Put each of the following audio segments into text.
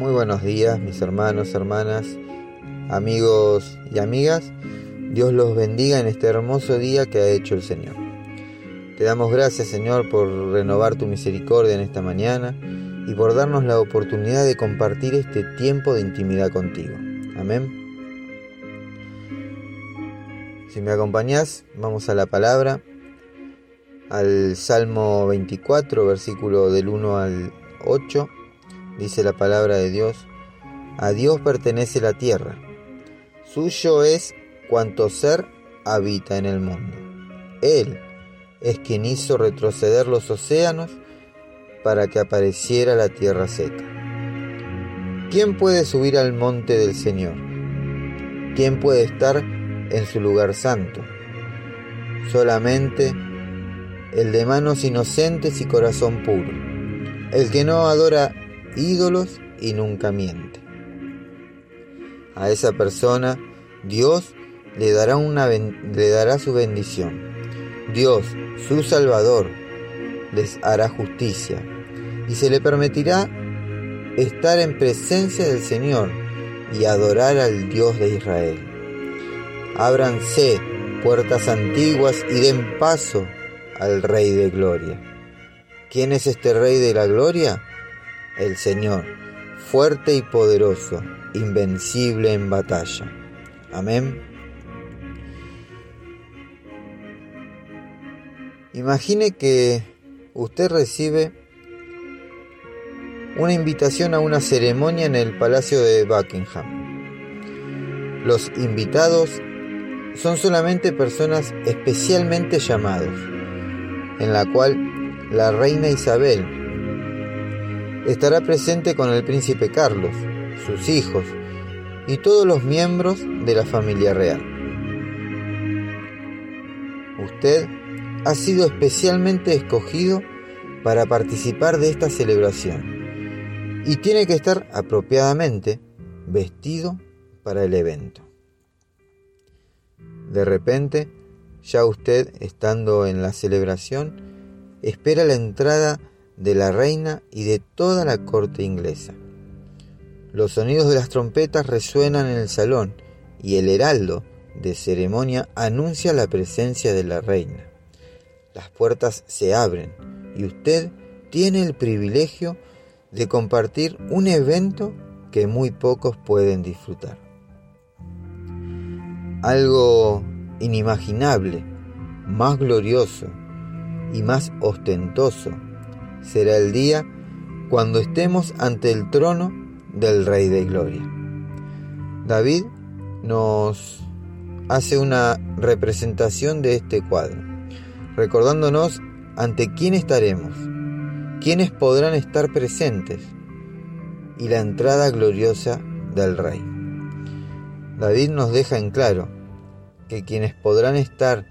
Muy buenos días, mis hermanos, hermanas, amigos y amigas. Dios los bendiga en este hermoso día que ha hecho el Señor. Te damos gracias, Señor, por renovar tu misericordia en esta mañana y por darnos la oportunidad de compartir este tiempo de intimidad contigo. Amén. Si me acompañás, vamos a la palabra, al Salmo 24, versículo del 1 al 8 dice la palabra de Dios, a Dios pertenece la tierra, suyo es cuanto ser habita en el mundo. Él es quien hizo retroceder los océanos para que apareciera la tierra seca. ¿Quién puede subir al monte del Señor? ¿Quién puede estar en su lugar santo? Solamente el de manos inocentes y corazón puro, el que no adora ídolos y nunca miente. A esa persona Dios le dará, una, le dará su bendición. Dios, su Salvador, les hará justicia y se le permitirá estar en presencia del Señor y adorar al Dios de Israel. Ábranse puertas antiguas y den paso al Rey de Gloria. ¿Quién es este Rey de la Gloria? El Señor, fuerte y poderoso, invencible en batalla. Amén. Imagine que usted recibe una invitación a una ceremonia en el Palacio de Buckingham. Los invitados son solamente personas especialmente llamados, en la cual la reina Isabel estará presente con el príncipe Carlos, sus hijos y todos los miembros de la familia real. Usted ha sido especialmente escogido para participar de esta celebración y tiene que estar apropiadamente vestido para el evento. De repente, ya usted estando en la celebración, espera la entrada de la reina y de toda la corte inglesa. Los sonidos de las trompetas resuenan en el salón y el heraldo de ceremonia anuncia la presencia de la reina. Las puertas se abren y usted tiene el privilegio de compartir un evento que muy pocos pueden disfrutar. Algo inimaginable, más glorioso y más ostentoso será el día cuando estemos ante el trono del Rey de Gloria. David nos hace una representación de este cuadro, recordándonos ante quién estaremos, quiénes podrán estar presentes y la entrada gloriosa del Rey. David nos deja en claro que quienes podrán estar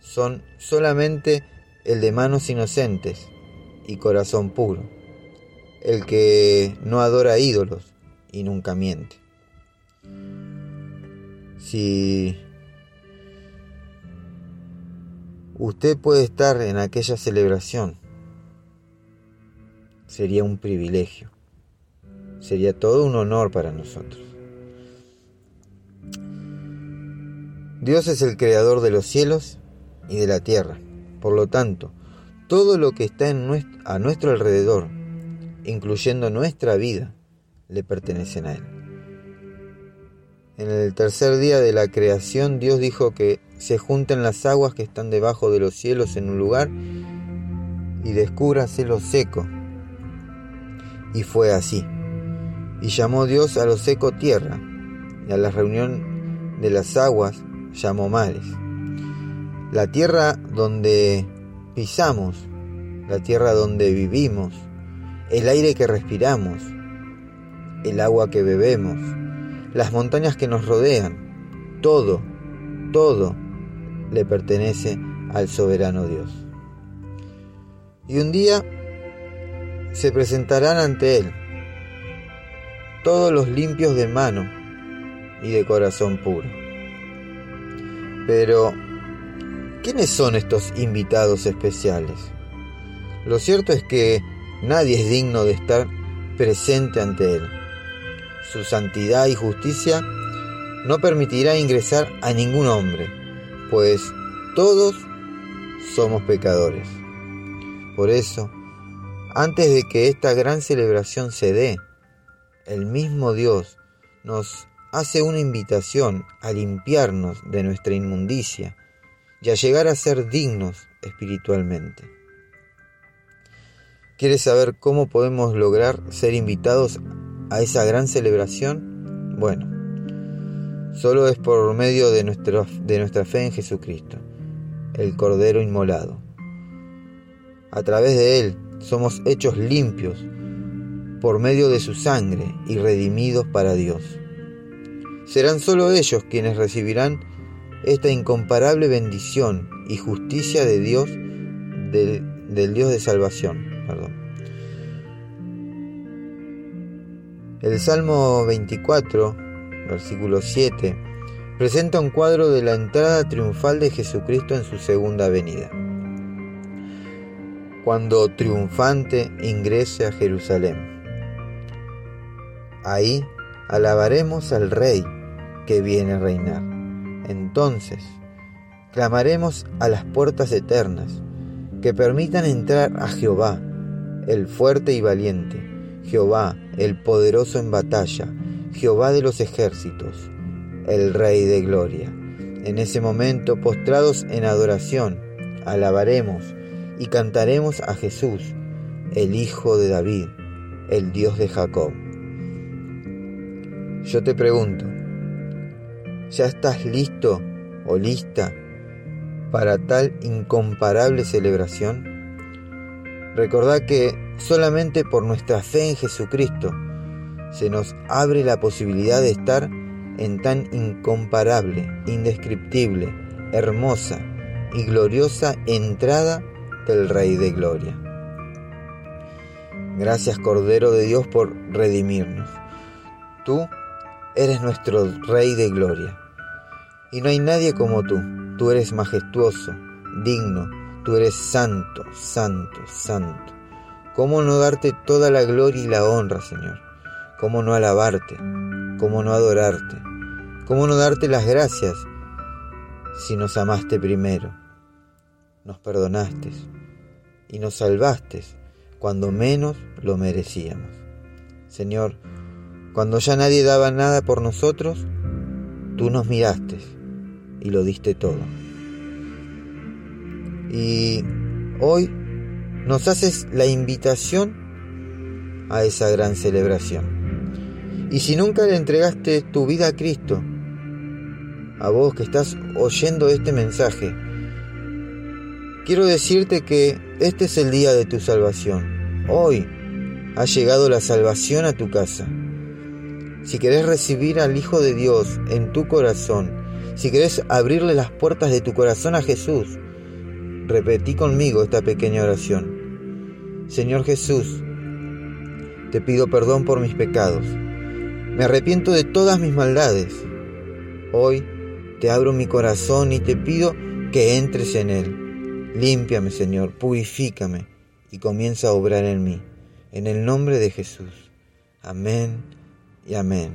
son solamente el de manos inocentes, y corazón puro, el que no adora ídolos y nunca miente. Si usted puede estar en aquella celebración, sería un privilegio, sería todo un honor para nosotros. Dios es el creador de los cielos y de la tierra, por lo tanto, todo lo que está a nuestro alrededor, incluyendo nuestra vida, le pertenecen a Él. En el tercer día de la creación Dios dijo que se junten las aguas que están debajo de los cielos en un lugar y descúbrase lo seco. Y fue así. Y llamó Dios a lo seco tierra, y a la reunión de las aguas llamó mares. La tierra donde pisamos, la tierra donde vivimos, el aire que respiramos, el agua que bebemos, las montañas que nos rodean, todo, todo le pertenece al soberano Dios. Y un día se presentarán ante Él todos los limpios de mano y de corazón puro. Pero ¿Quiénes son estos invitados especiales? Lo cierto es que nadie es digno de estar presente ante Él. su santidad y justicia, no permitirá ingresar a ningún hombre, pues todos somos pecadores. Por eso, antes de que esta gran celebración se dé, el mismo Dios nos hace una invitación a limpiarnos de nuestra inmundicia y a llegar a ser dignos espiritualmente. ¿Quieres saber cómo podemos lograr ser invitados a esa gran celebración? Bueno, solo es por medio de, de nuestra fe en Jesucristo, el Cordero inmolado. A través de Él somos hechos limpios por medio de su sangre y redimidos para Dios. Serán solo ellos quienes recibirán esta incomparable bendición y justicia de Dios, del, Dios de salvación. El Salmo 24, versículo 7, presenta un cuadro de la entrada triunfal de Jesucristo en su segunda venida. Cuando triunfante ingrese a Jerusalén. Ahí alabaremos al Rey que viene a reinar. Entonces, clamaremos a las puertas eternas que permitan entrar a Jehová, el fuerte y valiente Jehová, el poderoso en batalla, Jehová de los ejércitos, el Rey de gloria. En ese momento, postrados en adoración, alabaremos y cantaremos a Jesús, el Hijo de David, el Dios de Jacob. Yo te pregunto, ¿ya estás listo o lista para tal incomparable celebración? Recordad que solamente por nuestra fe en Jesucristo se nos abre la posibilidad de estar en tan incomparable, indescriptible, hermosa y gloriosa entrada del Rey de Gloria. Gracias Cordero de Dios por redimirnos. Tú eres nuestro Rey de Gloria. Y no hay nadie como tú. Tú eres majestuoso, digno, Tú eres santo, santo, santo. ¿Cómo no darte toda la gloria y la honra, Señor? ¿Cómo no alabarte? ¿Cómo no adorarte? ¿Cómo no darte las gracias si nos amaste primero? Nos perdonaste y nos salvaste cuando menos lo merecíamos. Señor, cuando ya nadie daba nada por nosotros, tú nos miraste y lo diste todo. Y hoy nos haces la invitación a esa gran celebración. Y si nunca le entregaste tu vida a Cristo, a vos que estás oyendo este mensaje, quiero decirte que este es el día de tu salvación. Hoy ha llegado la salvación a tu casa. Si querés recibir al Hijo de Dios en tu corazón, si querés abrirle las puertas de tu corazón a Jesús, repetí conmigo esta pequeña oración. Señor Jesús, te pido perdón por mis pecados. Me arrepiento de todas mis maldades. Hoy te abro mi corazón y te pido que entres en él. Límpiame, Señor, purifícame y comienza a obrar en mí. En el nombre de Jesús. Amén y amén.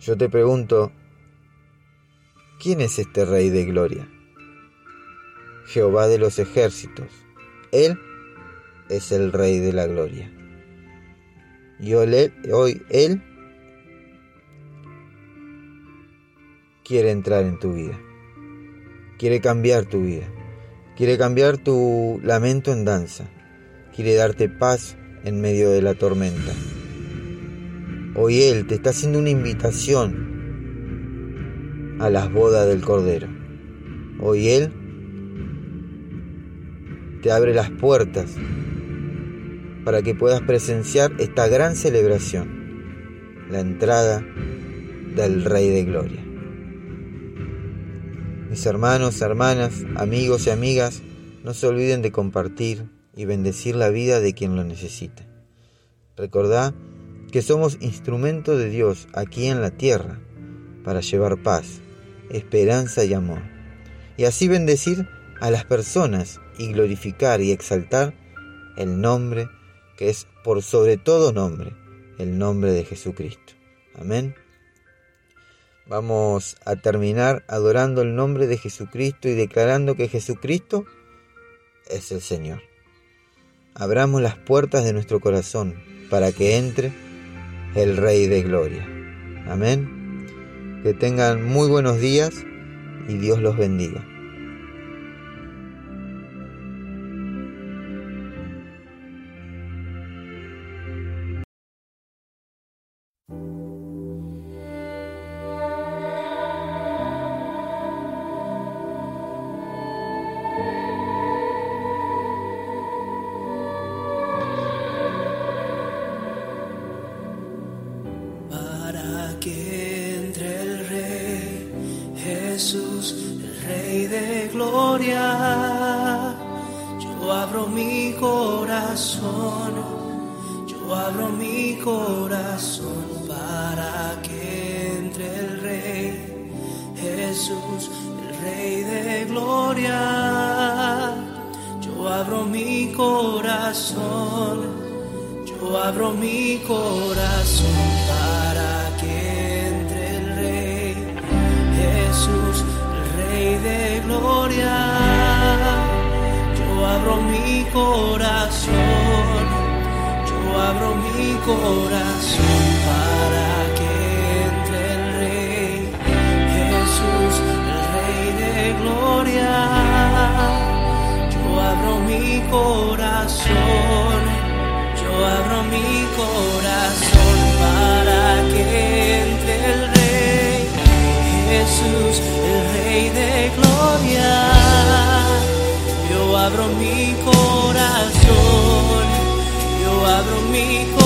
Yo te pregunto, ¿quién es este Rey de Gloria? Jehová de los ejércitos. Él es el Rey de la Gloria. Y hoy Él quiere entrar en tu vida. Quiere cambiar tu vida. Quiere cambiar tu lamento en danza. Quiere darte paz en medio de la tormenta. Hoy Él te está haciendo una invitación a las bodas del Cordero. Hoy Él te abre las puertas para que puedas presenciar esta gran celebración, la entrada del Rey de Gloria. Mis hermanos, hermanas, amigos y amigas, no se olviden de compartir y bendecir la vida de quien lo necesita. Recordá que somos instrumento de Dios aquí en la tierra para llevar paz, esperanza y amor, y así bendecir a las personas y glorificar y exaltar el nombre que es por sobre todo nombre, el nombre de Jesucristo. Amén. Vamos a terminar adorando el nombre de Jesucristo y declarando que Jesucristo es el Señor. Abramos las puertas de nuestro corazón para que entre el Rey de Gloria. Amén. Que tengan muy buenos días y Dios los bendiga. corazón para que entre el Rey Jesús, el Rey de gloria. Yo abro mi corazón, yo abro mi corazón para que entre el Rey Jesús, el Rey de gloria. Yo abro mi corazón abro mi corazón para que entre el Rey Jesús, el Rey de Gloria. Yo abro mi corazón, yo abro mi corazón para que entre el Rey Jesús, el Rey de Gloria. Yo abro mi corazón cuadro, mi hijo.